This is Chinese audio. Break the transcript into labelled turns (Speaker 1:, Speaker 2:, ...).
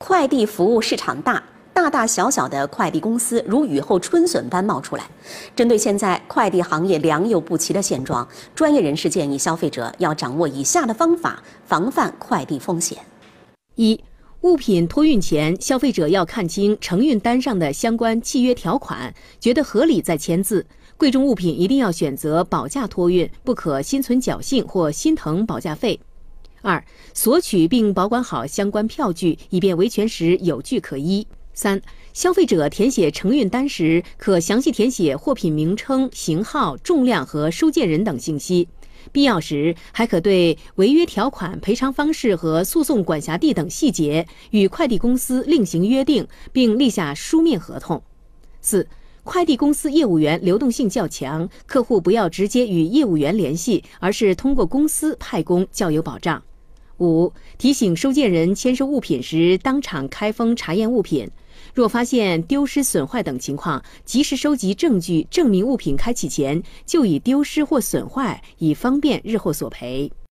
Speaker 1: 快递服务市场大，大大小小的快递公司如雨后春笋般冒出来。针对现在快递行业良莠不齐的现状，专业人士建议消费者要掌握以下的方法，防范快递风险：
Speaker 2: 一、物品托运前，消费者要看清承运单上的相关契约条款，觉得合理再签字。贵重物品一定要选择保价托运，不可心存侥幸或心疼保价费。二、索取并保管好相关票据，以便维权时有据可依。三、消费者填写承运单时，可详细填写货品名称、型号、重量和收件人等信息。必要时，还可对违约条款、赔偿方式和诉讼管辖地等细节与快递公司另行约定，并立下书面合同。四、快递公司业务员流动性较强，客户不要直接与业务员联系，而是通过公司派工较有保障。五、提醒收件人签收物品时，当场开封查验物品。若发现丢失、损坏等情况，及时收集证据，证明物品开启前就已丢失或损坏，以方便日后索赔。